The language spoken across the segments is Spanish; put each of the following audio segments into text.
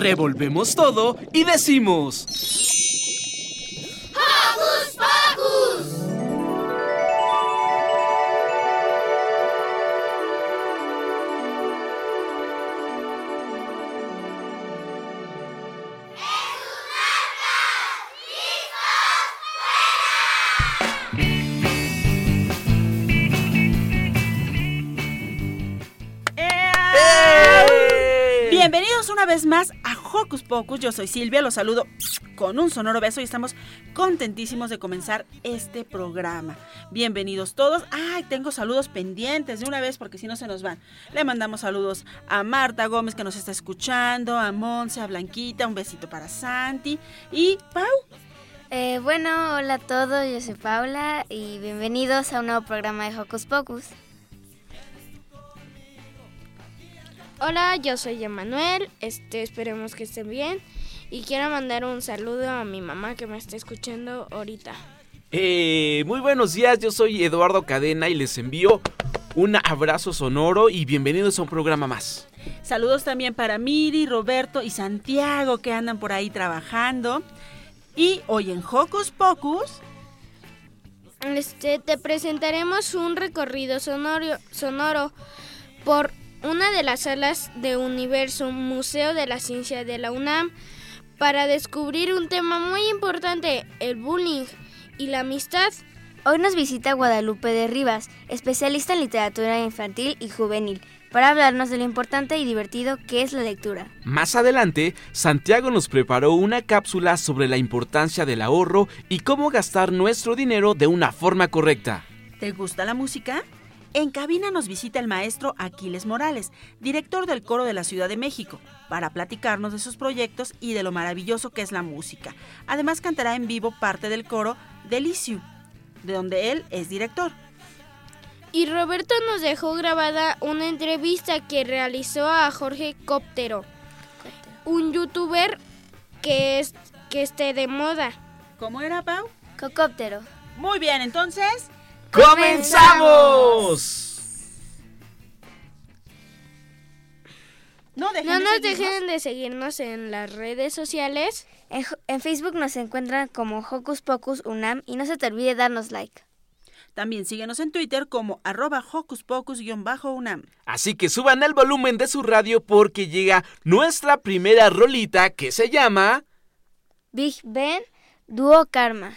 Revolvemos todo y decimos... ¡Hocus Pocus! Bienvenidos una vez más a Hocus Pocus. Yo soy Silvia, los saludo con un sonoro beso y estamos contentísimos de comenzar este programa. Bienvenidos todos. Ay, tengo saludos pendientes de una vez porque si no se nos van. Le mandamos saludos a Marta Gómez que nos está escuchando, a Monse, a Blanquita, un besito para Santi y Pau. Eh, bueno, hola a todos, yo soy Paula y bienvenidos a un nuevo programa de Hocus Pocus. Hola, yo soy Emanuel, este, esperemos que estén bien y quiero mandar un saludo a mi mamá que me está escuchando ahorita. Eh, muy buenos días, yo soy Eduardo Cadena y les envío un abrazo sonoro y bienvenidos a un programa más. Saludos también para Miri, Roberto y Santiago que andan por ahí trabajando. Y hoy en Hocus Pocus Este, te presentaremos un recorrido sonoro, sonoro por una de las salas de Universo Museo de la Ciencia de la UNAM para descubrir un tema muy importante, el bullying y la amistad. Hoy nos visita Guadalupe de Rivas, especialista en literatura infantil y juvenil, para hablarnos de lo importante y divertido que es la lectura. Más adelante, Santiago nos preparó una cápsula sobre la importancia del ahorro y cómo gastar nuestro dinero de una forma correcta. ¿Te gusta la música? En cabina nos visita el maestro Aquiles Morales, director del coro de la Ciudad de México, para platicarnos de sus proyectos y de lo maravilloso que es la música. Además cantará en vivo parte del coro Deliciu, de donde él es director. Y Roberto nos dejó grabada una entrevista que realizó a Jorge Cóptero, un youtuber que, es, que esté de moda. ¿Cómo era, Pau? Cocóptero. Muy bien, entonces... ¡Comenzamos! No, dejen No de nos seguirnos. dejen de seguirnos en las redes sociales. En, Facebook nos encuentran como Hocus Pocus UNAM y no se te olvide darnos like. También síguenos en Twitter como arroba hocus pocus-unam. Así que suban el volumen de su radio porque llega nuestra primera rolita que se llama... Big Ben, Dúo Karma.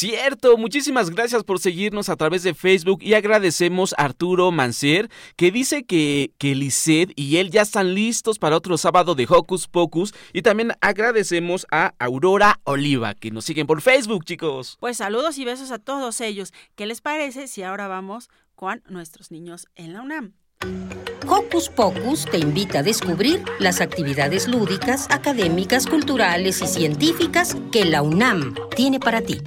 Cierto, muchísimas gracias por seguirnos a través de Facebook y agradecemos a Arturo Mancer que dice que, que Lisset y él ya están listos para otro sábado de Hocus Pocus y también agradecemos a Aurora Oliva que nos siguen por Facebook chicos. Pues saludos y besos a todos ellos. ¿Qué les parece si ahora vamos con nuestros niños en la UNAM? Hocus Pocus te invita a descubrir las actividades lúdicas, académicas, culturales y científicas que la UNAM tiene para ti.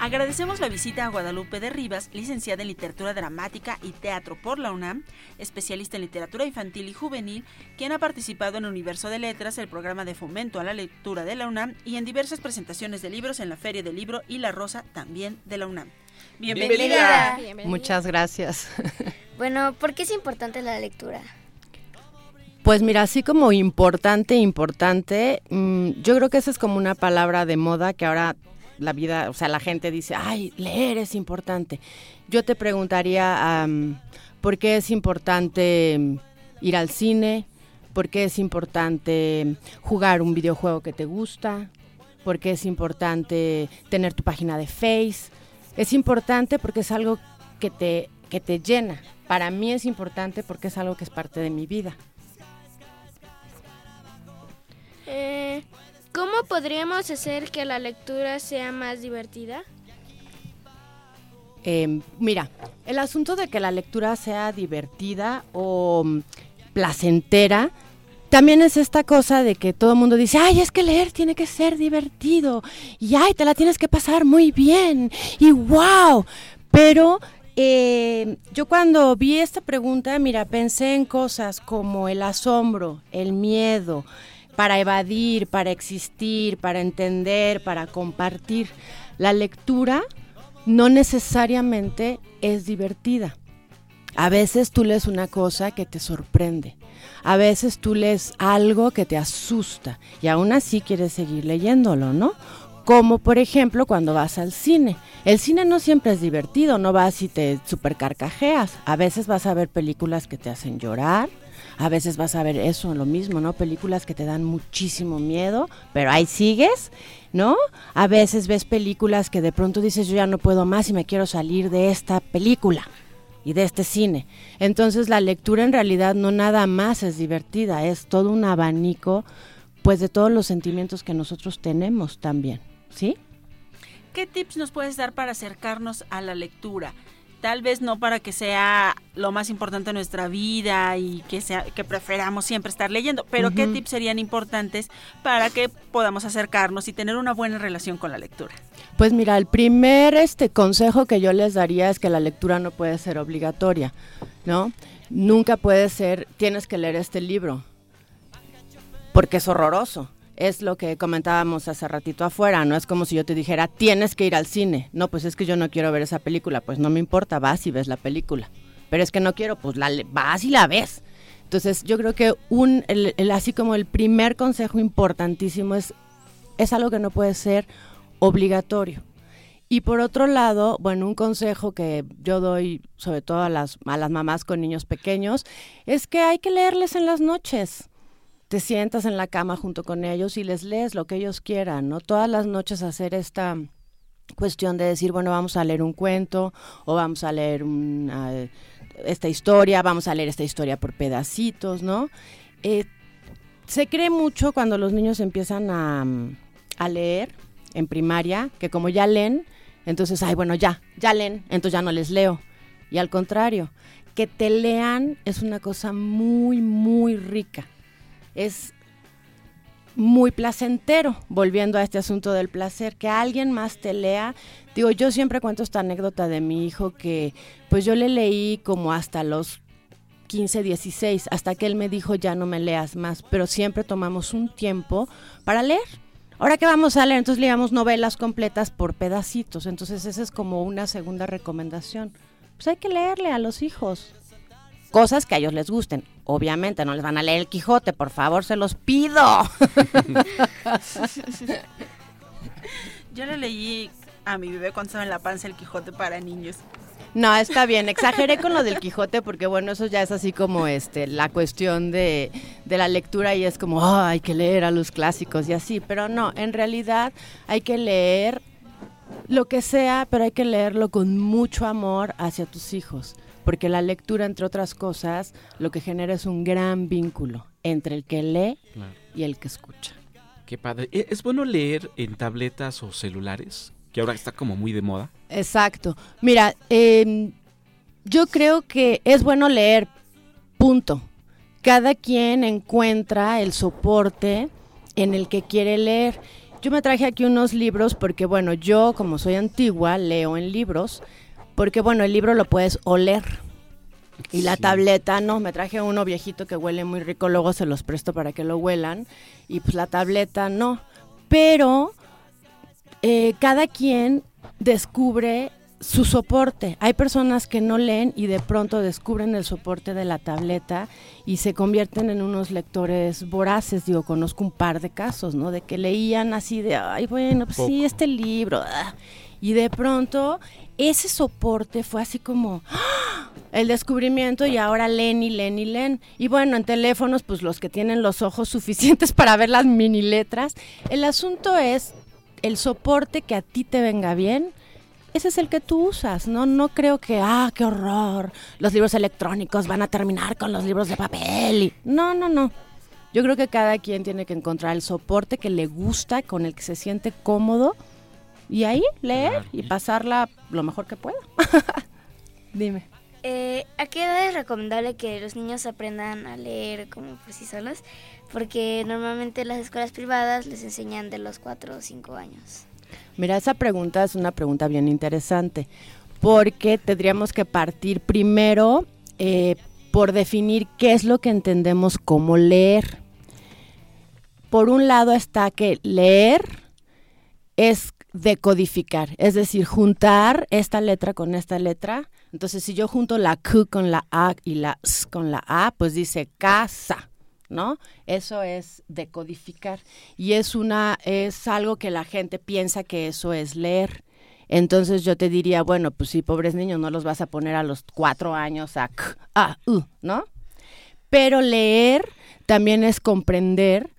Agradecemos la visita a Guadalupe de Rivas, licenciada en Literatura Dramática y Teatro por la UNAM, especialista en literatura infantil y juvenil, quien ha participado en Universo de Letras, el programa de fomento a la lectura de la UNAM y en diversas presentaciones de libros en la Feria del Libro y La Rosa también de la UNAM. Bienvenida. Muchas gracias. Bueno, ¿por qué es importante la lectura? Pues mira, así como importante, importante, mmm, yo creo que esa es como una palabra de moda que ahora la vida, o sea, la gente dice, ay, leer es importante. Yo te preguntaría, um, ¿por qué es importante ir al cine? ¿Por qué es importante jugar un videojuego que te gusta? ¿Por qué es importante tener tu página de Face? Es importante porque es algo que te, que te llena. Para mí es importante porque es algo que es parte de mi vida. Eh, ¿Cómo podríamos hacer que la lectura sea más divertida? Eh, mira, el asunto de que la lectura sea divertida o mm, placentera, también es esta cosa de que todo el mundo dice, ay, es que leer tiene que ser divertido, y ay, te la tienes que pasar muy bien, y wow, pero eh, yo cuando vi esta pregunta, mira, pensé en cosas como el asombro, el miedo, para evadir, para existir, para entender, para compartir. La lectura no necesariamente es divertida. A veces tú lees una cosa que te sorprende. A veces tú lees algo que te asusta y aún así quieres seguir leyéndolo, ¿no? Como por ejemplo cuando vas al cine. El cine no siempre es divertido, no vas y te super carcajeas. A veces vas a ver películas que te hacen llorar, a veces vas a ver eso, lo mismo, ¿no? Películas que te dan muchísimo miedo, pero ahí sigues, ¿no? A veces ves películas que de pronto dices, yo ya no puedo más y me quiero salir de esta película y de este cine. Entonces la lectura en realidad no nada más es divertida, es todo un abanico pues de todos los sentimientos que nosotros tenemos también, ¿sí? ¿Qué tips nos puedes dar para acercarnos a la lectura? Tal vez no para que sea lo más importante de nuestra vida y que sea que preferamos siempre estar leyendo, pero uh -huh. qué tips serían importantes para que podamos acercarnos y tener una buena relación con la lectura. Pues mira, el primer este consejo que yo les daría es que la lectura no puede ser obligatoria, ¿no? Nunca puede ser tienes que leer este libro porque es horroroso es lo que comentábamos hace ratito afuera, no es como si yo te dijera, tienes que ir al cine. No, pues es que yo no quiero ver esa película, pues no me importa, vas y ves la película. Pero es que no quiero, pues la vas y la ves. Entonces yo creo que un, el, así como el primer consejo importantísimo es, es algo que no puede ser obligatorio. Y por otro lado, bueno, un consejo que yo doy sobre todo a las, a las mamás con niños pequeños, es que hay que leerles en las noches te sientas en la cama junto con ellos y les lees lo que ellos quieran, ¿no? Todas las noches hacer esta cuestión de decir, bueno, vamos a leer un cuento o vamos a leer una, esta historia, vamos a leer esta historia por pedacitos, ¿no? Eh, se cree mucho cuando los niños empiezan a, a leer en primaria, que como ya leen, entonces, ay, bueno, ya, ya leen, entonces ya no les leo. Y al contrario, que te lean es una cosa muy, muy rica es muy placentero, volviendo a este asunto del placer, que alguien más te lea. Digo, yo siempre cuento esta anécdota de mi hijo que pues yo le leí como hasta los 15, 16, hasta que él me dijo ya no me leas más, pero siempre tomamos un tiempo para leer. ¿ahora qué vamos a leer? Entonces leíamos novelas completas por pedacitos. Entonces esa es como una segunda recomendación. Pues hay que leerle a los hijos. Cosas que a ellos les gusten. Obviamente no les van a leer el Quijote, por favor, se los pido. Yo le leí a mi bebé cuando estaba en la panza el Quijote para niños. No, está bien. Exageré con lo del Quijote porque, bueno, eso ya es así como este la cuestión de, de la lectura y es como, "Ah, hay que leer a los clásicos y así. Pero no, en realidad hay que leer lo que sea, pero hay que leerlo con mucho amor hacia tus hijos. Porque la lectura, entre otras cosas, lo que genera es un gran vínculo entre el que lee Claro. y el que escucha. Qué padre. ¿E- ¿Es bueno leer en tabletas o celulares? Que ahora está como muy de moda. Exacto. Mira, em, yo creo que es bueno leer, punto. Cada quien encuentra el soporte en el que quiere leer. Yo me traje aquí unos libros porque, bueno, yo como soy antigua, leo en libros, porque, bueno, el libro lo puedes oler. Y la Sí. tableta, no, me traje uno viejito que huele muy rico, luego se los presto para que lo huelan. Y pues la tableta no. Pero eh, cada quien descubre su soporte. Hay personas que no leen y de pronto descubren el soporte de la tableta y se convierten en unos lectores voraces. Digo, conozco un par de casos, ¿no? De que leían así de, ay, bueno, pues sí, este libro. ah". Y de pronto ese soporte fue así como ¡ah! el descubrimiento y ahora leen y leen y leen. Y bueno, en teléfonos, pues los que tienen los ojos suficientes para ver las mini letras. El asunto es el soporte que a ti te venga bien, ese es el que tú usas, ¿no? No creo que, ah, qué horror, los libros electrónicos van a terminar con los libros de papel. y- No, no, no. Yo creo que cada quien tiene que encontrar el soporte que le gusta, con el que se siente cómodo, y ahí leer Claro. y pasarla lo mejor que pueda. Dime. Eh, ¿A qué edad es recomendable que los niños aprendan a leer como por sí solos? Porque normalmente las escuelas privadas les enseñan de los 4 o 5 años. Mira, esa pregunta es una pregunta bien interesante, porque tendríamos que partir primero eh, por definir qué es lo que entendemos como leer. Por un lado está que leer es decodificar, es decir, juntar esta letra con esta letra. Entonces, si yo junto la Q con la A y la S con la A, pues dice casa. ¿no? Eso es decodificar y es una es algo que la gente piensa que eso es leer. Entonces yo te diría, bueno, pues sí, pobres niños, no los vas a poner a los cuatro años a k, a, u, ¿no? Pero leer también es comprender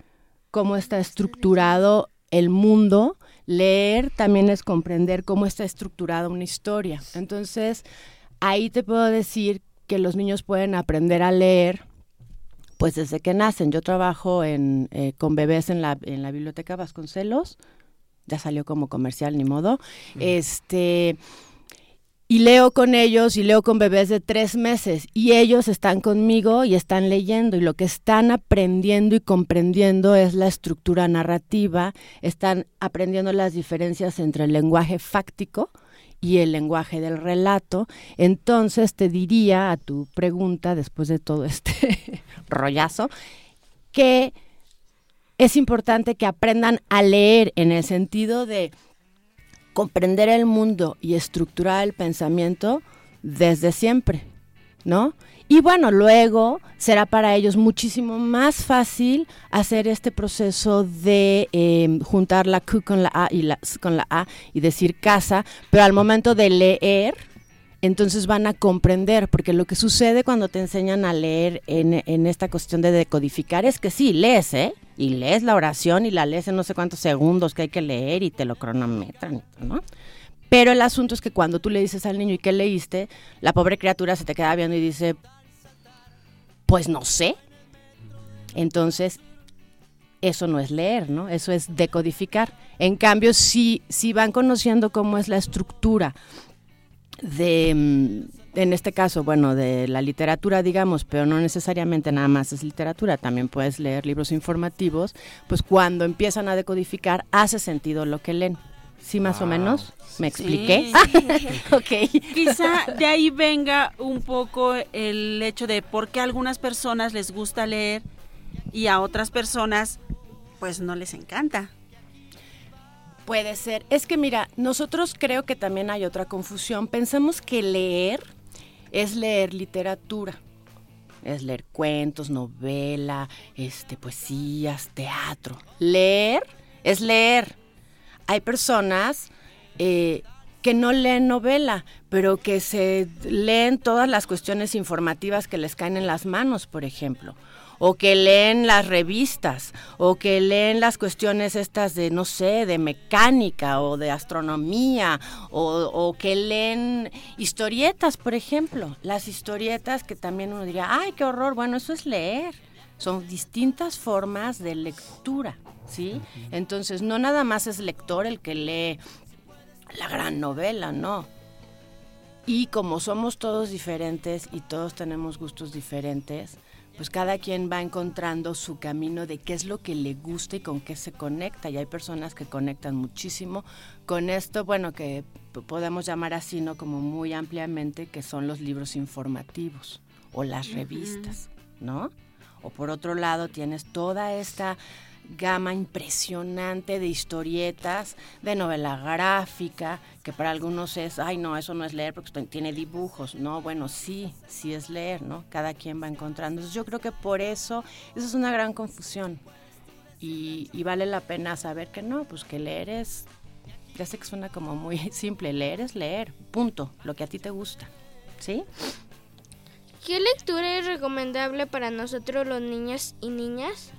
cómo está estructurado el mundo. Leer también es comprender cómo está estructurada una historia. Entonces, ahí te puedo decir que los niños pueden aprender a leer pues desde que nacen. Yo trabajo en, eh, con bebés en la, en la biblioteca Vasconcelos, ya salió como comercial, ni modo. Este, y leo con ellos y leo con bebés de tres meses y ellos están conmigo y están leyendo y lo que están aprendiendo y comprendiendo es la estructura narrativa, están aprendiendo las diferencias entre el lenguaje fáctico y el lenguaje del relato. Entonces te diría a tu pregunta, después de todo este rollazo, que es importante que aprendan a leer en el sentido de comprender el mundo y estructurar el pensamiento desde siempre, ¿no? Y bueno, luego será para ellos muchísimo más fácil hacer este proceso de eh, juntar la Q con la A y la con la A y decir casa, pero al momento de leer, entonces van a comprender, porque lo que sucede cuando te enseñan a leer en, en esta cuestión de decodificar es que sí, lees, ¿eh? Y lees la oración y la lees en no sé cuántos segundos que hay que leer y te lo cronometran, ¿no? Pero el asunto es que cuando tú le dices al niño, ¿y qué leíste? La pobre criatura se te queda viendo y dice, pues no sé. Entonces, eso no es leer, ¿no? Eso es decodificar. En cambio, si, si van conociendo cómo es la estructura de, mm, en este caso, bueno, de la literatura, digamos, pero no necesariamente nada más es literatura, también puedes leer libros informativos, pues cuando empiezan a decodificar hace sentido lo que leen. ¿Sí más o menos? ¿Me Sí. expliqué? ok. Quizá de ahí venga un poco el hecho de por qué a algunas personas les gusta leer y a otras personas pues no les encanta. Puede ser. Es que mira, nosotros creo que también hay otra confusión. Pensamos que leer es leer literatura. Es leer cuentos, novela, este, poesías, teatro. Leer es leer. Hay personas eh, que no leen novela, pero que se leen todas las cuestiones informativas que les caen en las manos, por ejemplo o que leen las revistas, o que leen las cuestiones estas de, no sé, de mecánica o de astronomía, o, o, que leen historietas, por ejemplo. Las historietas que también uno diría, ay, qué horror, bueno, eso es leer. Son distintas formas de lectura, ¿sí? Entonces, no nada más es lector el que lee la gran novela, no. Y como somos todos diferentes y todos tenemos gustos diferentes, pues cada quien va encontrando su camino de qué es lo que le gusta y con qué se conecta. Y hay personas que conectan muchísimo con esto, bueno, que podemos llamar así, ¿no? Como muy ampliamente, que son los libros informativos o las revistas, ¿no? O por otro lado tienes toda esta gama impresionante de historietas, de novela gráfica, que para algunos es, ay no, eso no es leer porque tiene dibujos. No, bueno, sí, sí es leer, ¿no? Cada quien va encontrando. Entonces yo creo que por eso, eso es una gran confusión. Y, y vale la pena saber que no, pues que leer es, ya sé que suena como muy simple, leer es leer, punto, lo que a ti te gusta, ¿sí? ¿Qué lectura es recomendable para nosotros los niños y niñas?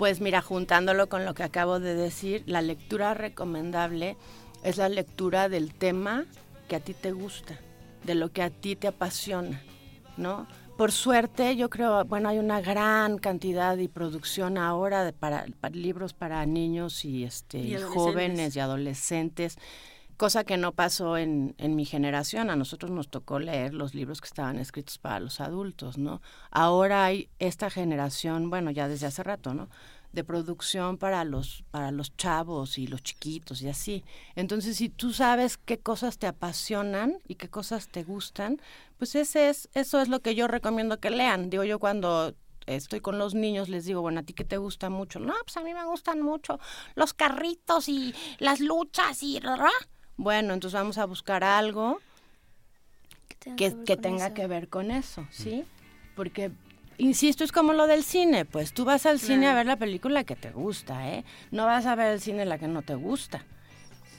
Pues mira, juntándolo con lo que acabo de decir, la lectura recomendable es la lectura del tema que a ti te gusta, de lo que a ti te apasiona, ¿no? Por suerte, yo creo, bueno, hay una gran cantidad y producción ahora de para, para libros para niños y este Y jóvenes y adolescentes, cosa que no pasó en, en mi generación. A nosotros nos tocó leer los libros que estaban escritos para los adultos, ¿no? Ahora hay esta generación, bueno, ya desde hace rato, ¿no? de producción para los para los chavos y los chiquitos y así. Entonces, si tú sabes qué cosas te apasionan y qué cosas te gustan, pues ese es eso es lo que yo recomiendo que lean. Digo yo cuando estoy con los niños les digo, bueno, a ti qué te gusta mucho? No, pues a mí me gustan mucho los carritos y las luchas y bueno, entonces vamos a buscar algo que, que tenga que ver con eso, ¿sí? Porque insisto, es como lo del cine, pues tú vas al cine a ver la película que te gusta, ¿eh? No vas a ver el cine la que no te gusta.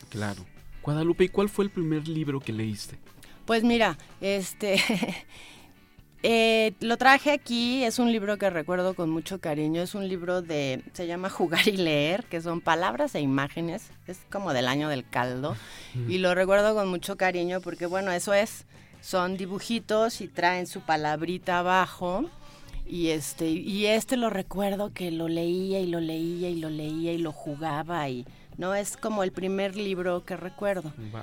Claro. Guadalupe, ¿y cuál fue el primer libro que leíste? Pues mira, este... eh, lo traje aquí, es un libro que recuerdo con mucho cariño, es un libro de, se llama Jugar y Leer, que son palabras e imágenes, es como del año del caldo, y lo recuerdo con mucho cariño porque bueno, eso es, son dibujitos y traen su palabrita abajo, y este y este lo recuerdo que lo leía y lo leía y lo leía y lo jugaba y no es como el primer libro que recuerdo Wow.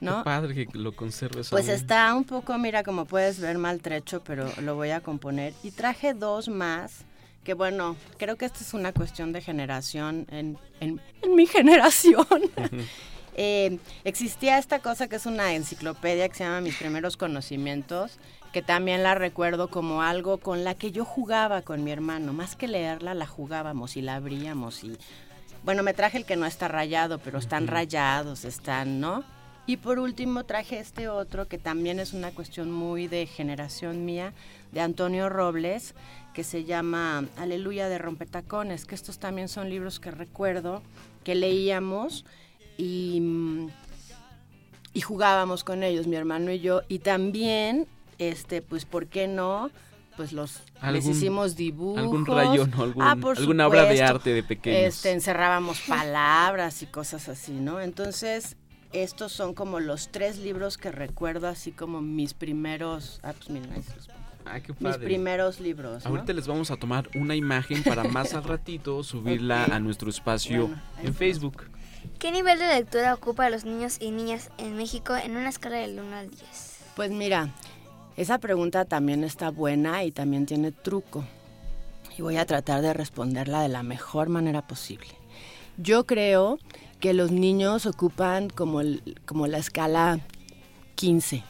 ¿No? Qué padre que lo conserves. pues aún. está un poco mira como puedes ver maltrecho pero lo voy a componer y traje dos más que bueno creo que esta es una cuestión de generación en, en, en mi generación Eh, existía esta cosa que es una enciclopedia que se llama Mis primeros conocimientos, que también la recuerdo como algo con la que yo jugaba con mi hermano. Más que leerla, la jugábamos y la abríamos. Y bueno, me traje el que no está rayado, pero están rayados, están, ¿no? Y por último traje este otro que también es una cuestión muy de generación mía, de Antonio Robles, que se llama Aleluya de Rompetacones, que estos también son libros que recuerdo que leíamos y, y jugábamos con ellos, mi hermano y yo, y también, este, pues, ¿por qué no? Pues los les hicimos dibujos. Algún rayón o algún, Ah, por alguna obra de arte de pequeños. Este, encerrábamos palabras y cosas así, ¿no? Entonces, estos son como los tres libros que recuerdo así como mis primeros, ah, pues miren, ahí se los pongo. Ay, qué mis padre. primeros libros, ¿no? Ahorita les vamos a tomar una imagen para más al ratito subirla a nuestro espacio Bueno, en. Facebook. ¿Qué nivel de lectura ocupa a los niños y niñas en México en una escala del 1 al 10? Pues mira, esa pregunta también está buena y también tiene truco. Y voy a tratar de responderla de la mejor manera posible. Yo creo que los niños ocupan como, el- como la escala 15.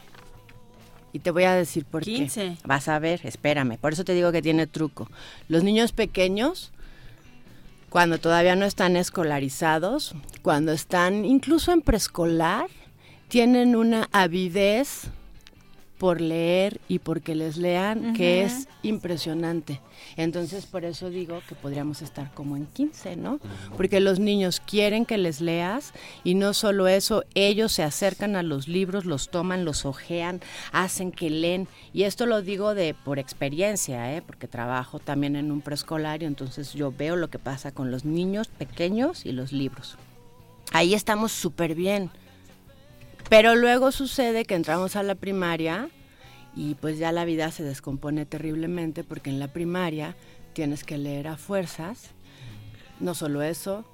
Y te voy a decir por 15. qué. Vas a ver, espérame. Por eso te digo que tiene truco. Los niños pequeños cuando todavía no están escolarizados, cuando están incluso en preescolar, tienen una avidez por leer y porque les lean que es impresionante. Entonces, por eso digo que podríamos estar como en 15, ¿no? Porque los niños quieren que les leas y no solo eso, ellos se acercan a los libros, los toman, los ojean, hacen que leen. Y esto lo digo de por experiencia, ¿eh? Porque trabajo también en un preescolar y entonces yo veo lo que pasa con los niños pequeños y los libros. Ahí estamos súper bien. Pero luego sucede que entramos a la primaria y pues ya la vida se descompone terriblemente porque en la primaria tienes que leer a fuerzas. No solo eso,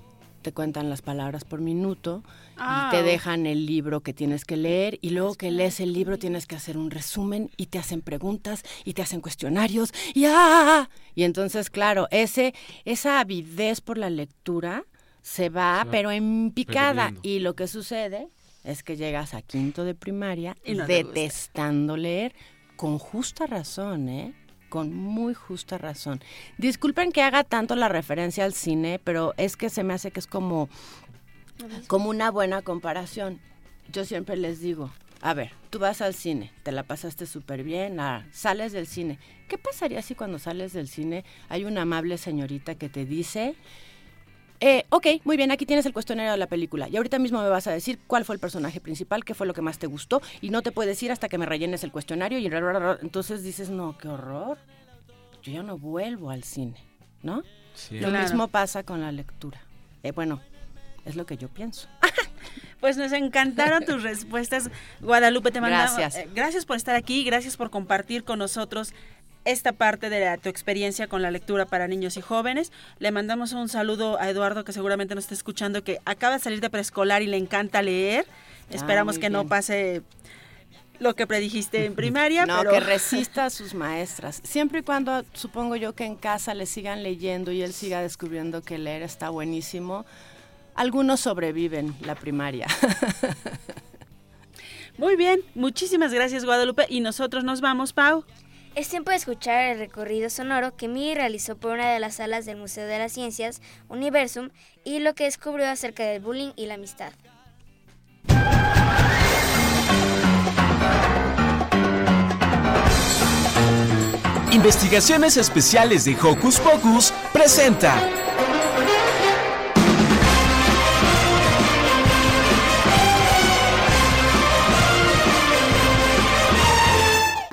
te cuentan las palabras por minuto Ah. y te dejan el libro que tienes que leer y luego que lees el libro tienes que hacer un resumen y te hacen preguntas y te hacen cuestionarios y ¡ah! y entonces claro, ese esa avidez por la lectura se va, Se va pero en picada perdiendo. y lo que sucede es que llegas a quinto de primaria Y no detestando leer con justa razón, ¿eh? Con muy justa razón. Disculpen que haga tanto la referencia al cine, pero es que se me hace que es como, como una buena comparación. Yo siempre les digo, a ver, tú vas al cine, te la pasaste súper bien, ah, sales del cine. ¿Qué pasaría si cuando sales del cine hay una amable señorita que te dice, eh, ok, muy bien, aquí tienes el cuestionario de la película. Y ahorita mismo me vas a decir cuál fue el personaje principal, qué fue lo que más te gustó, y no te puedes ir hasta que me rellenes el cuestionario. Y entonces dices, no, qué horror. Yo ya no vuelvo al cine, ¿no? Sí. Lo Claro. mismo pasa con la lectura. Eh, bueno, es lo que yo pienso. Pues nos encantaron tus respuestas, Guadalupe. Te mandamos. Gracias. eh, gracias por estar aquí, gracias por compartir con nosotros esta parte de la- tu experiencia con la lectura para niños y jóvenes. Le mandamos un saludo a Eduardo, que seguramente nos está escuchando, que acaba de salir de preescolar y le encanta leer. Esperamos muy que no pase lo que predijiste en primaria, No, pero que resista a sus maestras. Siempre y cuando supongo yo que en casa le sigan leyendo y él siga descubriendo que leer está buenísimo. Algunos sobreviven la primaria. Muy bien, muchísimas gracias Guadalupe y nosotros nos vamos, Pau. Es tiempo de escuchar el recorrido sonoro que Miri realizó por una de las salas del Museo de las Ciencias, Universum, y lo que descubrió acerca del bullying y la amistad. Investigaciones Especiales de Hocus Pocus presenta.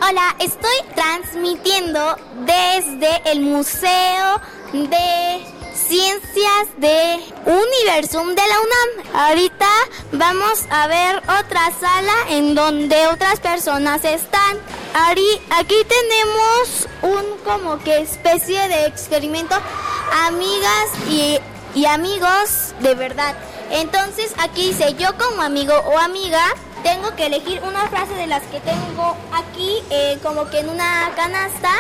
Hola, estoy transmitiendo desde el Museo de Ciencias de Universum de la UNAM. Ahorita vamos a ver otra sala en donde otras personas están. Ari- aquí tenemos un como que especie de experimento, amigas y, y amigos de verdad. Entonces aquí dice yo como amigo o amiga tengo que elegir una frase de las que tengo aquí eh, como que en una canasta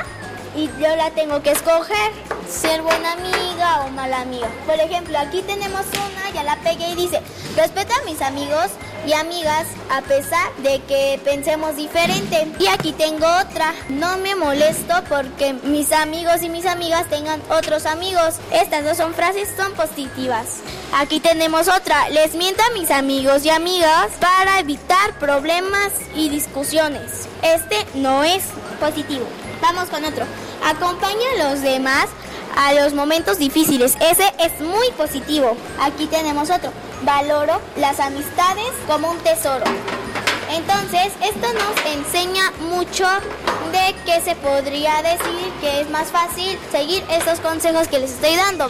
y yo la tengo que escoger ser buena amiga o mala amiga. Por ejemplo, aquí tenemos una, ya la pegué y dice, respeta a mis amigos y amigas a pesar de que pensemos diferente. Y aquí tengo otra, no me molesto porque mis amigos y mis amigas tengan otros amigos. Estas dos son frases, son positivas. Aquí tenemos otra, les miento a mis amigos y amigas para evitar problemas y discusiones. Este no es positivo. Vamos con otro. Acompaña a los demás a los momentos difíciles. Ese es muy positivo. Aquí tenemos otro. Valoro las amistades como un tesoro. Entonces, esto nos enseña mucho de que se podría decir que es más fácil seguir estos consejos que les estoy dando.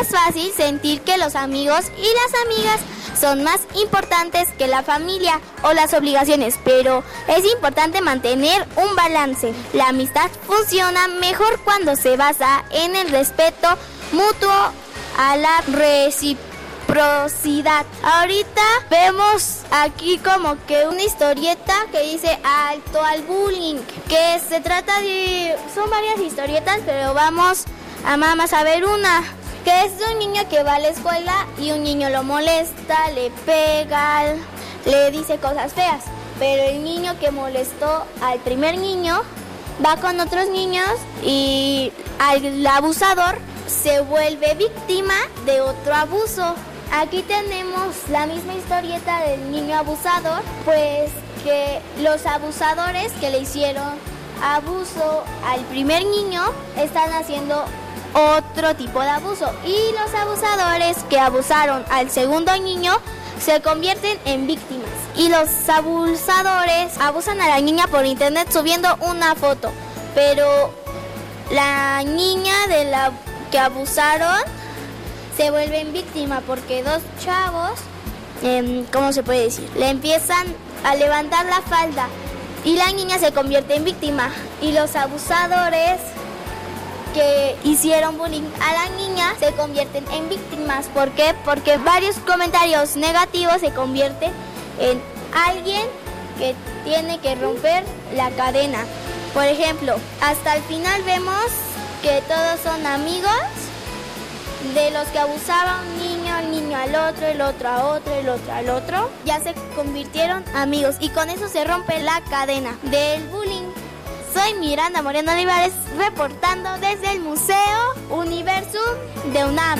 Es fácil sentir que los amigos y las amigas son más importantes que la familia o las obligaciones, pero es importante mantener un balance. La amistad funciona mejor cuando se basa en el respeto mutuo a la reciprocidad. Ahorita vemos aquí como que una historieta que dice alto al bullying, que se trata de... son varias historietas, pero vamos a más a ver una que es de un niño que va a la escuela y un niño lo molesta, le pega, le dice cosas feas. Pero el niño que molestó al primer niño va con otros niños y al abusador se vuelve víctima de otro abuso. Aquí tenemos la misma historieta del niño abusador, pues que los abusadores que le hicieron abuso al primer niño están haciendo otro tipo de abuso. Y los abusadores que abusaron al segundo niño se convierten en víctimas. Y los abusadores abusan a la niña por internet subiendo una foto. Pero la niña de la que abusaron se vuelven víctima porque dos chavos em, ¿cómo se puede decir? le empiezan a levantar la falda y la niña se convierte en víctima. Y los abusadores que hicieron bullying a la niña se convierten en víctimas. ¿Por qué? Porque varios comentarios negativos se convierten en alguien que tiene que romper la cadena. Por ejemplo, hasta el final vemos que todos son amigos de los que abusaban un niño, el niño al otro, el otro a otro, el otro al otro, ya se convirtieron amigos y con eso se rompe la cadena del bullying. Soy Miranda Moreno Olivares reportando desde el Museo Universum de UNAM.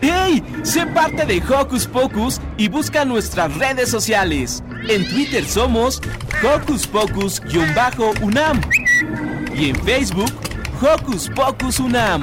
¡Hey! Sé parte de Hocus Pocus y busca nuestras redes sociales. En Twitter somos Hocus Pocus-UNAM y en Facebook Hocus Pocus UNAM.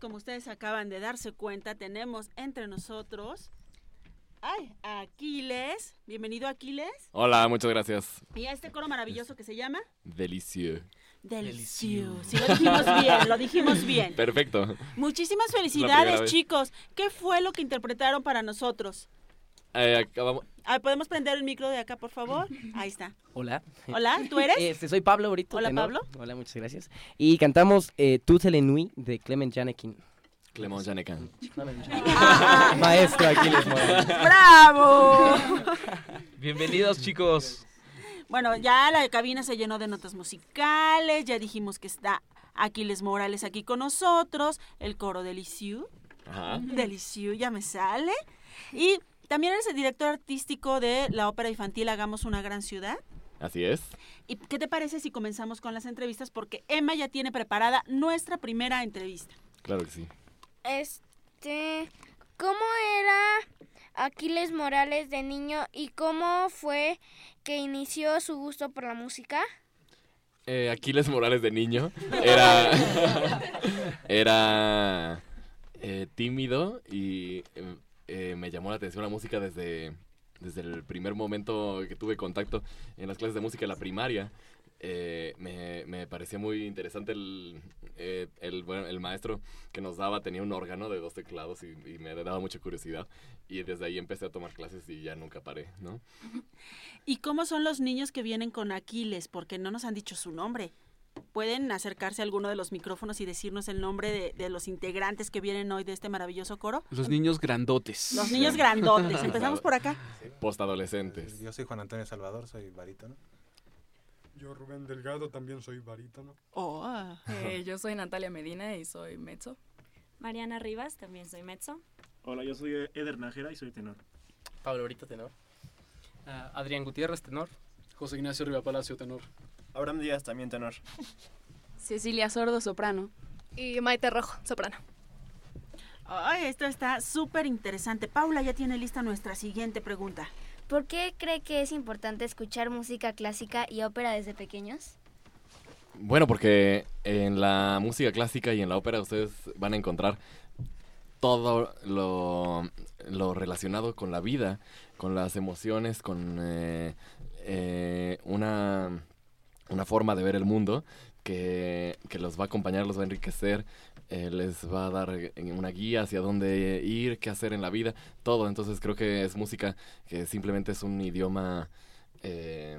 Como ustedes acaban de darse cuenta, tenemos entre nosotros. ¡Ay! Aquiles. Bienvenido, Aquiles. Hola, muchas gracias. Y a este coro maravilloso que se llama. Delicieux. Delicioso. Sí, lo dijimos bien, lo dijimos bien. Perfecto. Muchísimas felicidades, chicos. ¿Qué fue lo que interpretaron para nosotros? Eh, acabamos... Ah, ¿Podemos prender el micro de acá, por favor? Ahí está. Hola. Hola, ¿tú eres? Este, soy Pablo Brito. Hola, tenor. Pablo. Hola, muchas gracias. Y cantamos eh, Toute la nuit de Clement Janekin. Clément Janecan. Maestro Aquiles Morales. ¡Bravo! Bienvenidos, chicos. Bueno, ya la cabina se llenó de notas musicales, ya dijimos que está Aquiles Morales aquí con nosotros, el coro de Lisieux. Ajá. De Lisieux, ya me sale. Y también eres el director artístico de la ópera infantil Hagamos una gran ciudad. Así es. ¿Y qué te parece si comenzamos con las entrevistas? Porque Emma ya tiene preparada nuestra primera entrevista. Claro que sí. Este, ¿cómo era Aquiles Morales de niño y cómo fue que inició su gusto por la música? Eh, Aquiles Morales de niño era era eh, tímido y eh, eh, me llamó la atención la música desde desde el primer momento que tuve contacto en las clases de música en la primaria. Eh, me, me parecía muy interesante el, eh, el, bueno, el maestro que nos daba, tenía un órgano de dos teclados y, y me daba mucha curiosidad. Y desde ahí empecé a tomar clases y ya nunca paré, ¿no? ¿Y cómo son los niños que vienen con Aquiles? Porque no nos han dicho su nombre. ¿Pueden acercarse a alguno de los micrófonos y decirnos el nombre de, de los integrantes que vienen hoy de este maravilloso coro? Los niños grandotes. Los niños grandotes. Empezamos por acá. Postadolescentes. Yo soy Juan Antonio Salvador, soy barítono. Yo, Rubén Delgado, también soy barítono. Oh. Eh, yo soy Natalia Medina y soy mezzo. Mariana Rivas, también soy mezzo. Hola, yo soy Eder Nájera y soy tenor. Pablo Brito, tenor. Ah, Adrián Gutiérrez, tenor. José Ignacio Riva Palacio, tenor. Abraham Díaz, también tenor. Cecilia Sordo, soprano. Y Maite Rojo, soprano. Ay, esto está súper interesante. Paula ya tiene lista nuestra siguiente pregunta. ¿Por qué cree que es importante escuchar música clásica y ópera desde pequeños? Bueno, porque en la música clásica y en la ópera ustedes van a encontrar todo lo, lo relacionado con la vida, con las emociones, con eh, eh, una, una forma de ver el mundo que, que los va a acompañar, los va a enriquecer, eh, les va a dar eh, una guía hacia dónde ir, qué hacer en la vida, todo. Entonces creo que es música que simplemente es un idioma eh,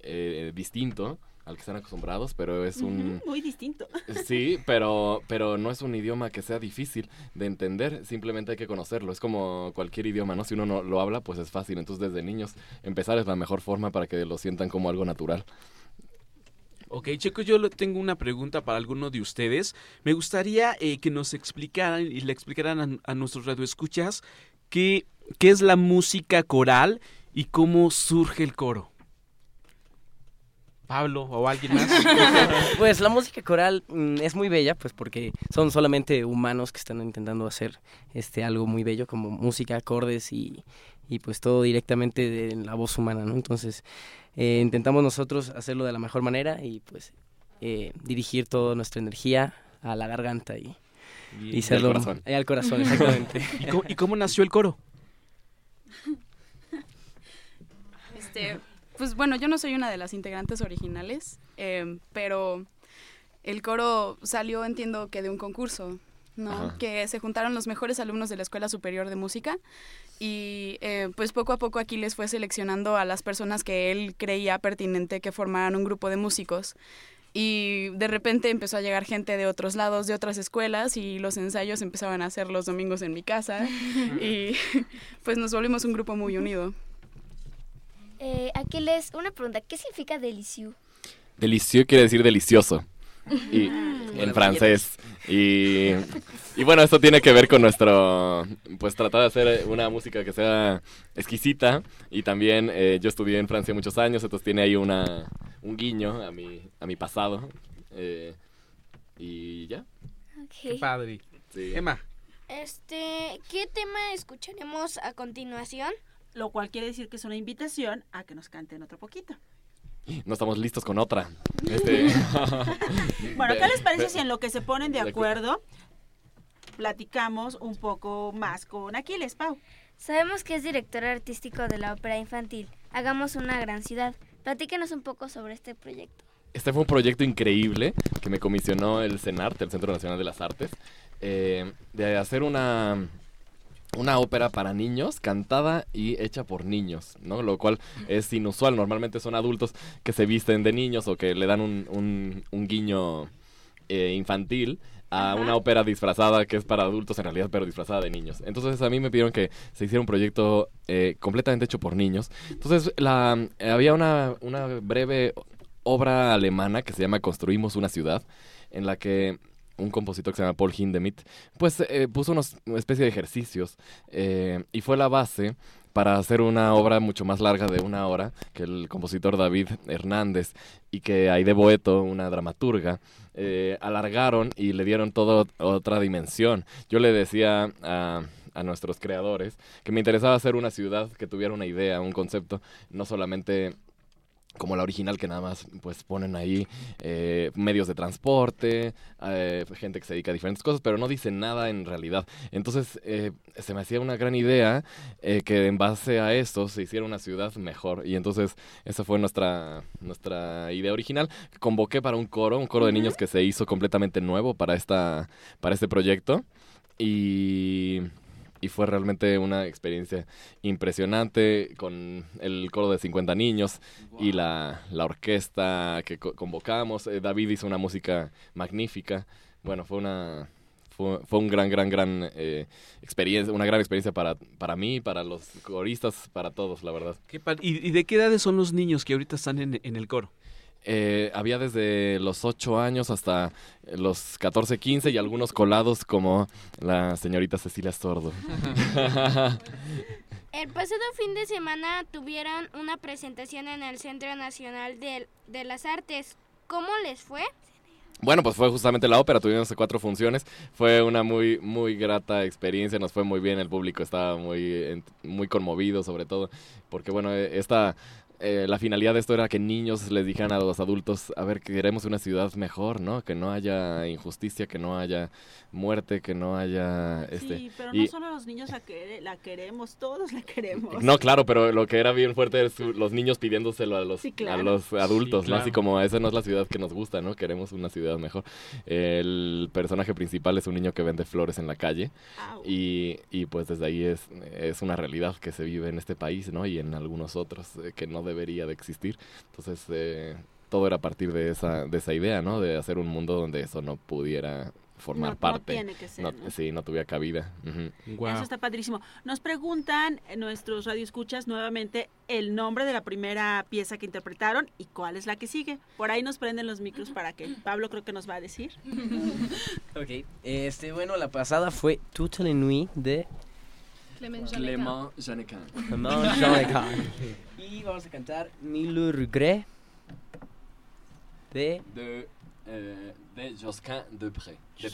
eh, distinto al que están acostumbrados, pero es un... Muy distinto. Sí, pero, pero no es un idioma que sea difícil de entender, simplemente hay que conocerlo. Es como cualquier idioma, ¿no? Si uno no lo habla, pues es fácil. Entonces desde niños empezar es la mejor forma para que lo sientan como algo natural. Ok, chicos, yo tengo una pregunta para alguno de ustedes. Me gustaría eh, que nos explicaran y le explicaran a, a nuestros radioescuchas qué, qué es la música coral y cómo surge el coro. Pablo o alguien más. pues la música coral mm, es muy bella, pues porque son solamente humanos que están intentando hacer este algo muy bello como música, acordes y, y pues todo directamente de la voz humana, ¿no? Entonces eh, intentamos nosotros hacerlo de la mejor manera y pues eh, dirigir toda nuestra energía a la garganta y, Y- y serlo- al corazón. y al corazón, exactamente. ¿Y cómo, y cómo nació el coro? Este, pues bueno, yo no soy una de las integrantes originales, eh, pero el coro salió, entiendo que de un concurso, ¿no? Ajá. Que se juntaron los mejores alumnos de la Escuela Superior de Música y eh, pues poco a poco aquí les fue seleccionando a las personas que él creía pertinente que formaran un grupo de músicos. Y de repente empezó a llegar gente de otros lados, de otras escuelas, y los ensayos empezaban a hacer los domingos en mi casa. y pues nos volvimos un grupo muy unido. Eh, Aquiles, una pregunta. ¿Qué significa delicieux? Delicioso quiere decir delicioso. Y, en francés. Y, y bueno, esto tiene que ver con nuestro, pues tratar de hacer una música que sea exquisita. Y también eh, yo estudié en Francia muchos años, entonces tiene ahí una, un guiño a mi, a mi pasado. Eh, y ya. Qué padre. Sí. Emma. Este, ¿qué tema escucharemos a continuación? Lo cual quiere decir que es una invitación a que nos canten otro poquito. No estamos listos con otra. Este- Bueno, ¿qué les parece si en lo que se ponen de de acu- acuerdo platicamos un poco más con Aquiles, Pau? Sabemos que es director artístico de la ópera infantil. Hagamos una gran ciudad. Platíquenos un poco sobre este proyecto. Este fue un proyecto increíble que me comisionó el CENART, el Centro Nacional de las Artes, eh, de hacer una, una ópera para niños cantada y hecha por niños, ¿no? Lo cual es inusual. Normalmente son adultos que se visten de niños o que le dan un, un- un guiño eh, infantil a una ópera disfrazada que es para adultos en realidad, pero disfrazada de niños. Entonces a mí me pidieron que se hiciera un proyecto eh, completamente hecho por niños. Entonces la, eh, había una, una breve obra alemana que se llama Construimos una ciudad, en la que un compositor que se llama Paul Hindemith, pues eh, puso una especie de ejercicios eh, y fue la base para hacer una obra mucho más larga de una hora que el compositor David Hernández y que Aide Boeto, una dramaturga, eh, alargaron y le dieron toda otra dimensión. Yo le decía a, a nuestros creadores que me interesaba hacer una ciudad que tuviera una idea, un concepto, no solamente como la original que nada más pues ponen ahí eh, medios de transporte, eh, gente que se dedica a diferentes cosas, pero no dicen nada en realidad. Entonces eh, se me hacía una gran idea eh, que en base a eso se hiciera una ciudad mejor. Y entonces esa fue nuestra, nuestra idea original. Convoqué para un coro, un coro de niños que se hizo completamente nuevo para, esta, para este proyecto. Y y fue realmente una experiencia impresionante con el coro de 50 niños y la, la orquesta que co- convocamos. Eh, David hizo una música magnífica. Bueno, fue una fue, fue un gran, gran, gran eh, experiencia, una gran experiencia para, para mí, para los coristas, para todos, la verdad. ¿Qué pa- ¿Y, y de qué edades son los niños que ahorita están en, en el coro? Eh, había desde los 8 años hasta los 14, 15 y algunos colados como la señorita Cecilia Sordo. El pasado fin de semana tuvieron una presentación en el Centro Nacional de, de las Artes. ¿Cómo les fue? Bueno, pues fue justamente la ópera, tuvimos cuatro funciones, fue una muy muy grata experiencia, nos fue muy bien, el público estaba muy muy conmovido sobre todo, porque bueno, eh, esta eh, la finalidad de esto era que niños les dijeran a los adultos, a ver, queremos una ciudad mejor, ¿no? Que no haya injusticia, que no haya muerte, que no haya este Sí, pero y- no solo los niños la, quere- la queremos, todos la queremos. No, claro, pero lo que era bien fuerte es los niños pidiéndoselo a los, Sí, claro. a los adultos, Sí, ¿no? Así como esa no es la ciudad que nos gusta, ¿no? Queremos una ciudad mejor. El personaje principal es un niño que vende flores en la calle y, y pues desde ahí es, es una realidad que se vive en este país, ¿no? Y en algunos otros eh, que no debería de existir. Entonces, eh, todo era a partir de esa, de esa idea, ¿no? De hacer un mundo donde eso no pudiera formar No- no parte. tiene que ser, No- ¿no? Sí, no tuviera cabida. Eso está padrísimo. Nos preguntan eh, nuestros radioescuchas nuevamente el nombre de la primera pieza que interpretaron y cuál es la que sigue. Por ahí nos prenden los micros para que Pablo creo que nos va a decir. Ok, este, bueno, la pasada fue Toute la nuit de Clément Clément Janecan. Clément Jean Y vamos a cantar Mille regrets de... De, eh, de Josquin Depré. De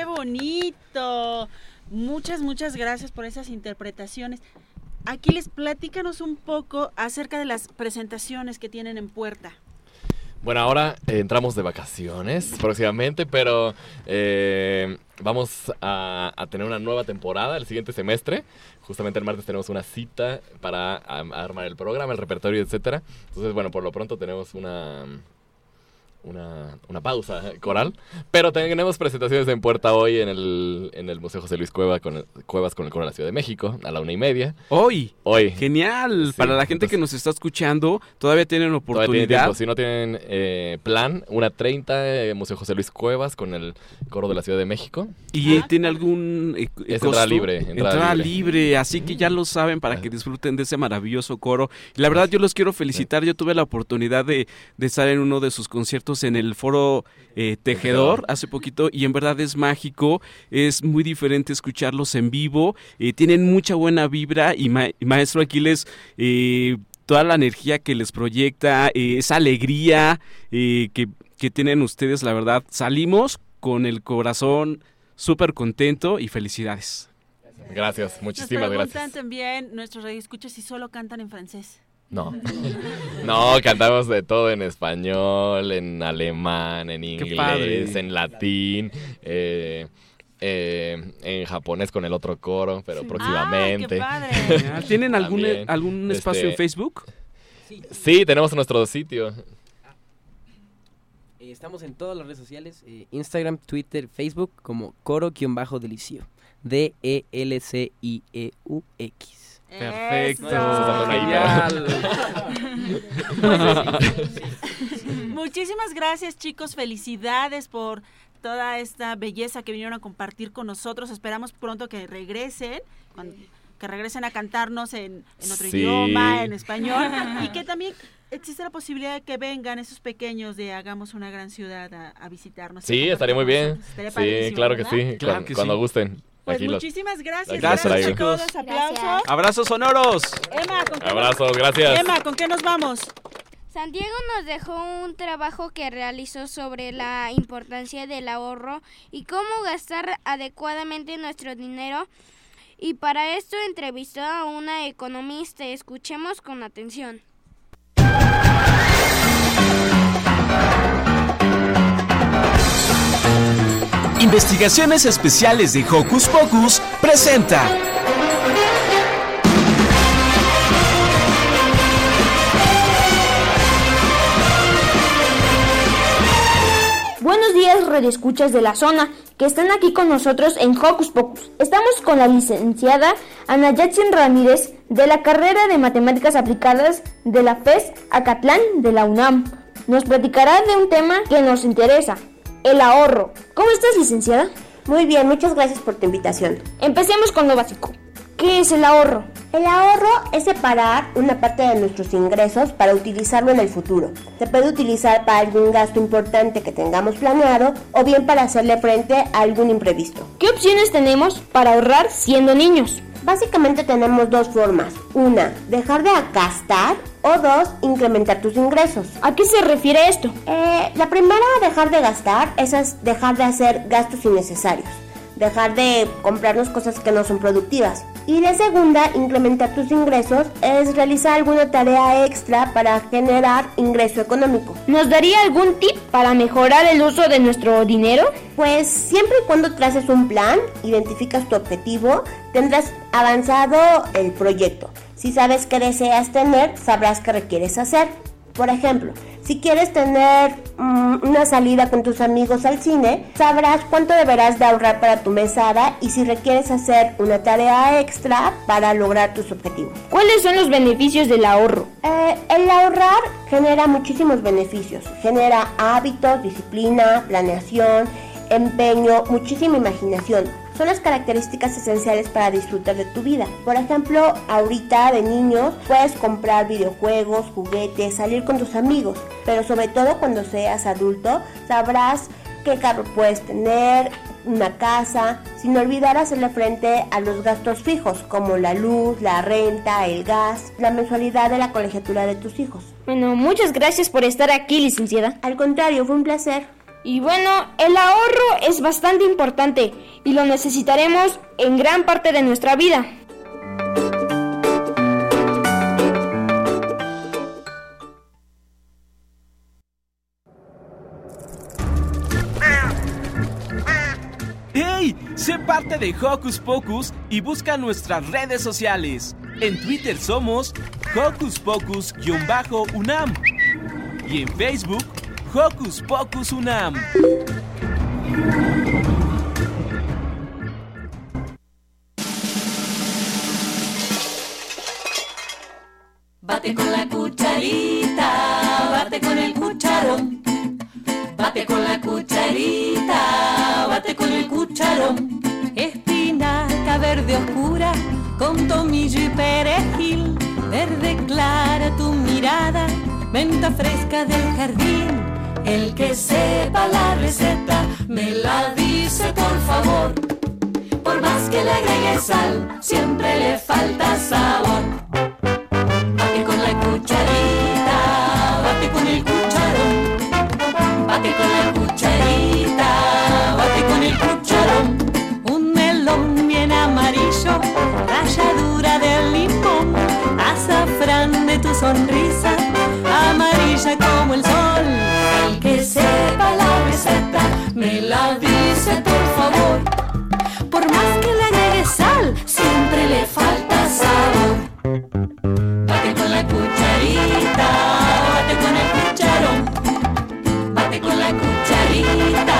¡Qué bonito! Muchas, muchas gracias por esas interpretaciones. Aquiles, platícanos un poco acerca de las presentaciones que tienen en puerta. Bueno, ahora eh, entramos de vacaciones próximamente, pero eh, vamos a, tener una nueva temporada el siguiente semestre. Justamente el martes tenemos una cita para armar el programa, el repertorio, etcétera. Entonces, bueno, por lo pronto tenemos una una, una pausa coral. Pero tenemos presentaciones en puerta hoy en el, en el Museo José Luis Cueva con el- Cuevas con el Coro de la Ciudad de México a la una y media. Hoy. Hoy. Genial. Sí, Para la gente que nos está escuchando, todavía tienen Todavía tienen oportunidad. tiempo. Si no tienen eh, plan, una 30, eh, Museo José Luis Cuevas con el Coro de la Ciudad de México. ¿Y eh, tiene algún eh, Es costo? entrada libre, entrada Entrada libre. libre, así que ya lo saben para que disfruten de ese maravilloso coro. Y la verdad yo los quiero felicitar, yo tuve la oportunidad de, de estar en uno de sus conciertos en el foro eh, Tejedor hace poquito y en verdad es mágico, es muy diferente escucharlos en vivo, eh, tienen mucha buena vibra y, ma- y maestro Aquiles... Eh, toda la energía que les proyecta, eh, esa alegría eh, que, que tienen ustedes, la verdad, salimos con el corazón súper contento y felicidades. Gracias, Nos muchísimas preguntan gracias. también nuestros radioescuchas si solo cantan en francés. No. No, cantamos de todo en español, en alemán, en inglés, en latín, eh, eh, en japonés con el otro coro, pero próximamente. Genial. ¿Tienen algún, También, algún espacio en este, Facebook? Sí, tenemos nuestro sitio. Eh, Estamos en todas las redes sociales, eh, Instagram, Twitter, Facebook, como coro-delicio. D-E-L-C-I-E-U-X. Perfecto. Muchísimas gracias chicos, felicidades por toda esta belleza que vinieron a compartir con nosotros. Esperamos pronto que regresen, que regresen a cantarnos en, en otro Sí. idioma, en español, y que también existe la posibilidad de que vengan esos pequeños de Hagamos una gran ciudad a, a visitarnos. Sí, estaría muy bien. Estaría Sí, claro que ¿verdad? sí. Claro cuan- que cuando sí. gusten. Pues Aquí los- muchísimas gracias. los Gracias a todos. Aplausos. Abrazos sonoros. Emma, ¿con qué nos- Abrazos, gracias. Emma, ¿con qué nos vamos? Santiago nos dejó un trabajo que realizó sobre la importancia del ahorro y cómo gastar adecuadamente nuestro dinero. Y para esto entrevistó a una economista. Escuchemos con atención. Investigaciones Especiales de Hocus Pocus presenta. Buenos días, redescuchas de la zona, que están aquí con nosotros en Hocus Pocus. Estamos con la licenciada Ana Yatsin Ramírez de la carrera de Matemáticas Aplicadas de la FES Acatlán de la UNAM. Nos platicará de un tema que nos interesa, el ahorro. ¿Cómo estás, licenciada? Muy bien, muchas gracias por tu invitación. Empecemos con lo básico. ¿Qué es el ahorro? El ahorro es separar una parte de nuestros ingresos para utilizarlo en el futuro. Se puede utilizar para algún gasto importante que tengamos planeado o bien para hacerle frente a algún imprevisto. ¿Qué opciones tenemos para ahorrar siendo niños? Básicamente tenemos dos formas. Una, dejar de gastar o dos, incrementar tus ingresos. ¿A qué se refiere esto? Eh, la primera, dejar de gastar, esa es dejar de hacer gastos innecesarios. Dejar de comprarnos cosas que no son productivas. Y la segunda, incrementar tus ingresos, es realizar alguna tarea extra para generar ingreso económico. ¿Nos daría algún tip para mejorar el uso de nuestro dinero? Pues siempre y cuando traces un plan, identificas tu objetivo, tendrás avanzado el proyecto. Si sabes qué deseas tener, sabrás qué requieres hacer. Por ejemplo, si quieres tener mm, una salida con tus amigos al cine, sabrás cuánto deberás de ahorrar para tu mesada y si requieres hacer una tarea extra para lograr tus objetivos. ¿Cuáles son los beneficios del ahorro? Eh, el ahorrar genera muchísimos beneficios. Genera hábitos, disciplina, planeación, empeño, muchísima imaginación. Son las características esenciales para disfrutar de tu vida. Por ejemplo, ahorita de niños puedes comprar videojuegos, juguetes, salir con tus amigos, pero sobre todo cuando seas adulto sabrás qué carro puedes tener, una casa, sin olvidar hacerle frente a los gastos fijos como la luz, la renta, el gas, la mensualidad de la colegiatura de tus hijos. Bueno, muchas gracias por estar aquí, licenciada. Al contrario, fue un placer. Y bueno, el ahorro es bastante importante y lo necesitaremos en gran parte de nuestra vida. ¡Hey! Sé parte de Hocus Pocus y busca nuestras redes sociales. En Twitter somos Hocus Pocus-UNAM y en Facebook Hocus Pocus UNAM. Bate con la cucharita, bate con el cucharón. Bate con la cucharita, bate con el cucharón. Espinaca verde oscura con tomillo y perejil. Verde clara tu mirada, menta fresca del jardín. El que sepa la receta me la dice por favor. Por más que le agregue sal, siempre le falta sabor. Bate con la cucharita, bate con el cucharón. Bate con la cucharita, bate con el cucharón. Un melón bien amarillo, ralladura del limón, azafrán de tu sonrisa, por favor. Por más que le agregue sal, siempre le falta sabor. Bate con la cucharita, bate con el cucharón. Bate con la cucharita,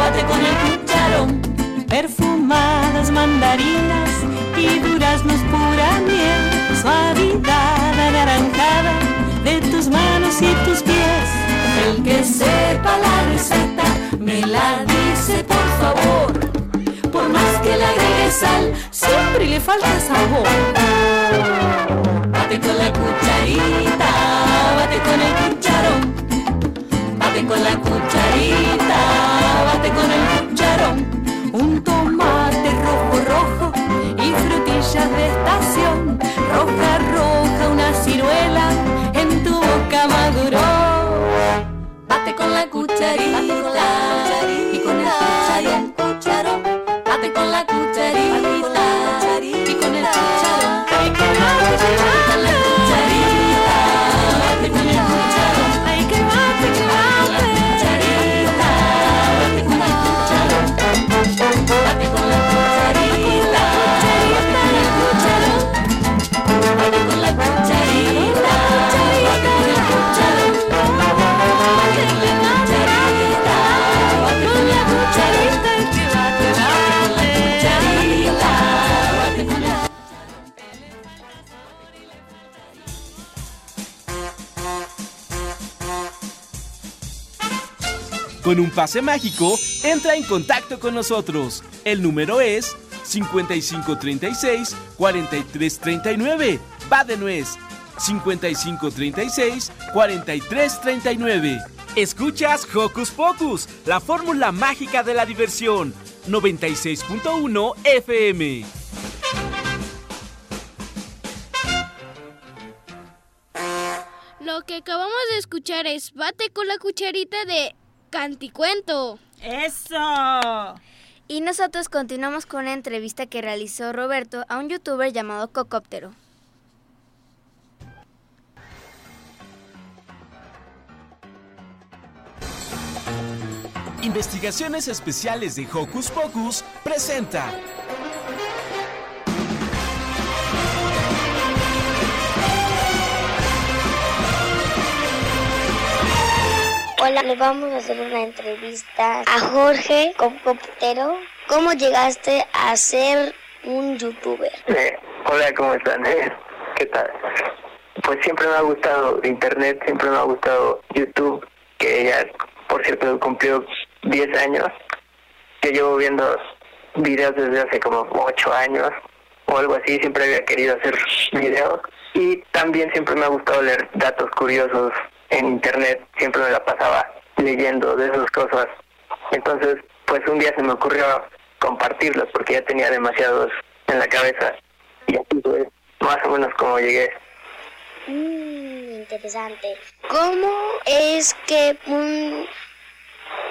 bate con el cucharón. Perfumadas mandarinas y duraznos pura miel, suavidad anaranjada de tus manos y tus pies. El que sepa la receta me la sal, siempre le falta sabor. Bate con la cucharita, bate con el cucharón. Bate con la cucharita, Con un pase mágico, entra en contacto con nosotros. El número es 5536-4339. Va de nuez. 5536-4339. Escuchas Hocus Pocus, la fórmula mágica de la diversión. 96.1 FM. Lo que acabamos de escuchar es Bate con la cucharita de Canticuento. ¡Eso! Y nosotros continuamos con una entrevista que realizó Roberto a un youtuber llamado Cocóptero. Investigaciones Especiales de Hocus Pocus presenta. Hola, le vamos a hacer una entrevista a Jorge Cocóptero. ¿Cómo llegaste a ser un youtuber? Eh, hola, ¿cómo están? Eh, ¿Qué tal? Pues siempre me ha gustado Internet, siempre me ha gustado YouTube, que ya, por cierto, cumplió 10 años. Yo llevo viendo videos desde hace como 8 años o algo así, siempre había querido hacer videos. Y también siempre me ha gustado leer datos curiosos en Internet, siempre me la pasaba leyendo de esas cosas. Entonces, pues un día se me ocurrió compartirlos porque ya tenía demasiados en la cabeza. Y así fue más o menos como llegué. Mm, interesante. ¿Cómo es que un-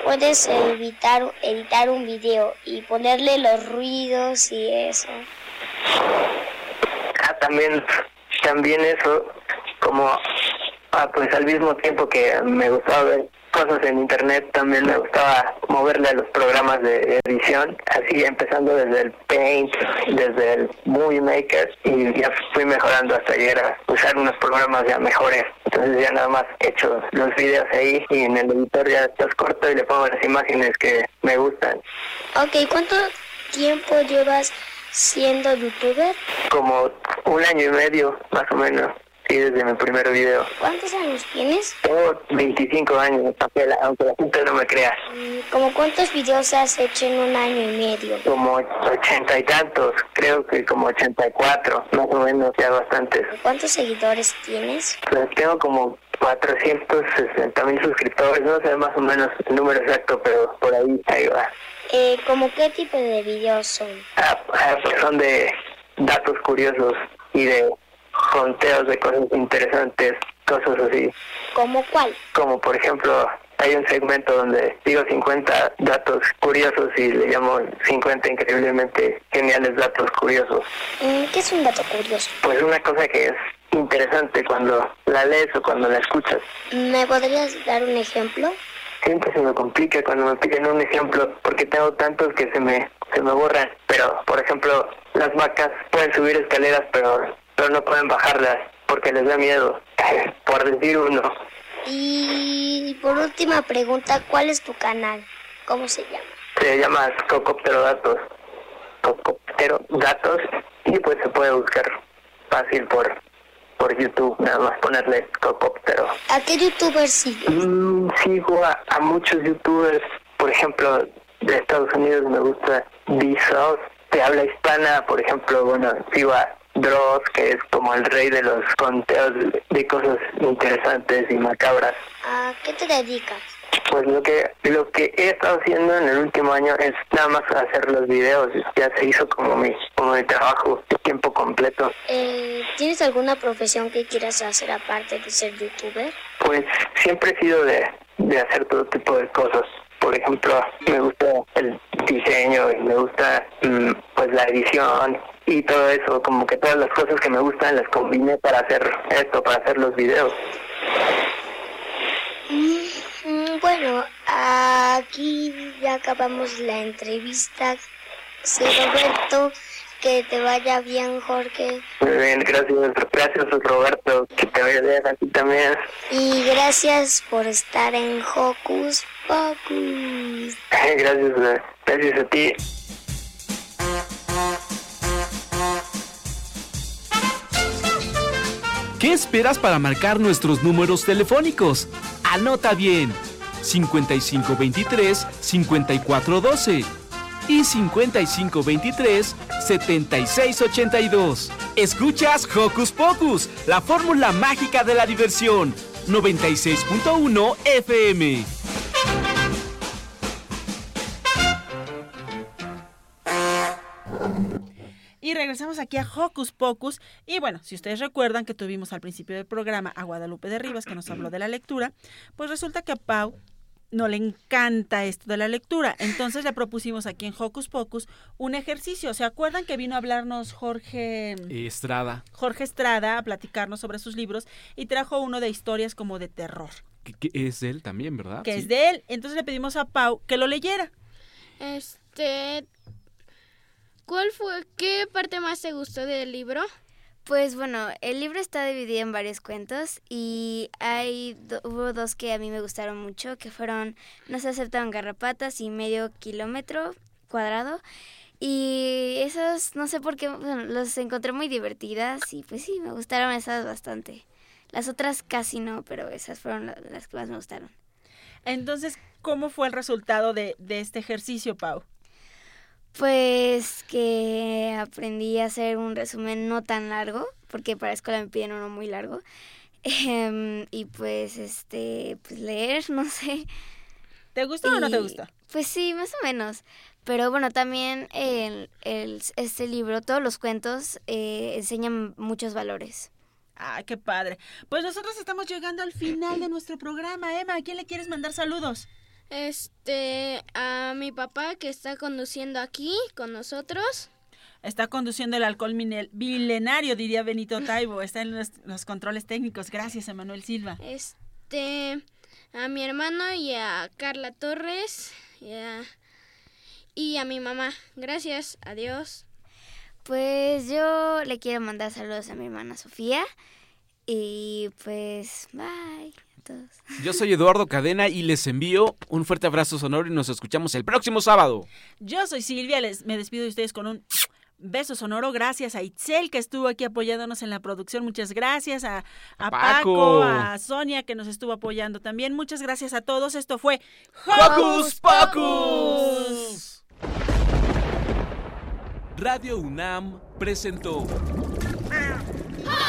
puedes evitar, editar un video y ponerle los ruidos y eso? Ah, también, también eso, como, ah, pues al mismo tiempo que me gustaba ver cosas en internet, también me gustaba moverle a los programas de edición, así empezando desde el Paint, desde el Movie Maker y ya fui mejorando hasta llegar a usar unos programas ya mejores. Entonces ya nada más he hecho los videos ahí y en el editor ya los corto y le pongo las imágenes que me gustan. Ok, ¿cuánto tiempo llevas siendo youtuber? Como un año y medio más o menos. Sí, desde mi primer video. ¿Cuántos años tienes? Tengo 25 años, aunque la, aunque la gente no me crea. Mm, ¿Cómo cuántos videos has hecho en un año y medio? Como ochenta y tantos, creo que como 84, más o menos, ya bastantes. ¿Cuántos seguidores tienes? Pues tengo como 460 mil suscriptores, no sé más o menos el número exacto, pero por ahí, ahí va. Eh, ¿Cómo qué tipo de videos son? Ah, ah, pues son de datos curiosos y de conteos de cosas interesantes, cosas así. ¿Cómo cuál? Como por ejemplo, hay un segmento donde digo 50 datos curiosos y le llamo 50 increíblemente geniales datos curiosos. Mm, ¿Qué es un dato curioso? Pues una cosa que es interesante cuando la lees o cuando la escuchas. ¿Me podrías dar un ejemplo? Siempre se me complica cuando me piden un ejemplo porque tengo tantos que se me se me borran. Pero, por ejemplo, las vacas pueden subir escaleras, pero pero no pueden bajarlas porque les da miedo, por decir uno. Y por última pregunta, ¿cuál es tu canal? ¿Cómo se llama? Se llama Cocoptero Datos. Cocoptero Datos y pues se puede buscar fácil por por YouTube, nada más ponerle Cocoptero. ¿A qué youtubers sigues? Mm, sigo a, a muchos youtubers, por ejemplo, de Estados Unidos me gusta Vsauce, de habla hispana, por ejemplo, bueno, sigo a Dross, que es como el rey de los conteos de cosas interesantes y macabras. ¿A qué te dedicas? Pues lo que lo que he estado haciendo en el último año es nada más hacer los videos. Ya se hizo como mi como mi trabajo tiempo completo. Eh, ¿Tienes alguna profesión que quieras hacer aparte de ser youtuber? Pues siempre he sido de, de hacer todo tipo de cosas. Por ejemplo, me gusta el diseño y me gusta mm, pues la edición y todo eso, como que todas las cosas que me gustan las combiné para hacer esto, para hacer los videos. Mm, bueno, aquí ya acabamos la entrevista. Soy Roberto. Que te vaya bien, Jorge. Muy bien, gracias, gracias Roberto, que te vaya bien a ti también. Y gracias por estar en Hocus Pocus. Gracias, eh, gracias a ti. ¿Qué esperas para marcar nuestros números telefónicos? Anota bien. 5523 5412 y 5523 7682. Escuchas Hocus Pocus, la fórmula mágica de la diversión. 96.1 FM. Y regresamos aquí a Hocus Pocus. Y bueno, si ustedes recuerdan que tuvimos al principio del programa a Guadalupe de Rivas que nos habló de la lectura, pues resulta que Pau no le encanta esto de la lectura. Entonces le propusimos aquí en Hocus Pocus un ejercicio. ¿Se acuerdan que vino a hablarnos Jorge Estrada? Jorge Estrada a platicarnos sobre sus libros y trajo uno de historias como de terror, Que, que es de él también, ¿verdad? que Sí. es de él. Entonces le pedimos a Pau que lo leyera. Este, ¿cuál fue, qué parte más te gustó del libro? Pues bueno, el libro está dividido en varios cuentos y hay hubo dos que a mí me gustaron mucho, que fueron No se aceptan garrapatas y Medio kilómetro cuadrado. Y esos, no sé por qué, bueno, los encontré muy divertidas y pues sí, me gustaron esas bastante. Las otras casi no, pero esas fueron la- las que más me gustaron. Entonces, ¿cómo fue el resultado de, de este ejercicio, Pau? Pues que aprendí a hacer un resumen no tan largo, porque para escuela me piden uno muy largo. Em, y pues, este, pues leer, no sé. ¿Te gustó o no te Y, gustó? Pues sí, más o menos. Pero bueno, también el, el- este libro, todos los cuentos eh, enseñan muchos valores. Ah, qué padre. Pues nosotros estamos llegando al final de nuestro programa. Emma, ¿a quién le quieres mandar saludos? Este, a mi papá que está conduciendo aquí con nosotros. Está conduciendo el alcohol milenario, diría Benito Taibo. Está en los, los controles técnicos. Gracias, Emanuel Silva. Este, a mi hermano y a Carla Torres y a, y a mi mamá. Gracias, adiós. Pues yo le quiero mandar saludos a mi hermana Sofía y pues bye todos. Yo soy Eduardo Cadena y les envío un fuerte abrazo sonoro y nos escuchamos el próximo sábado. Yo soy Silvia, les, me despido de ustedes con un beso sonoro. Gracias a Itzel que estuvo aquí apoyándonos en la producción. Muchas gracias a, a Paco. Paco. a Sonia que nos estuvo apoyando también. Muchas gracias a todos. Esto fue ¡Hocus Pocus! Radio UNAM presentó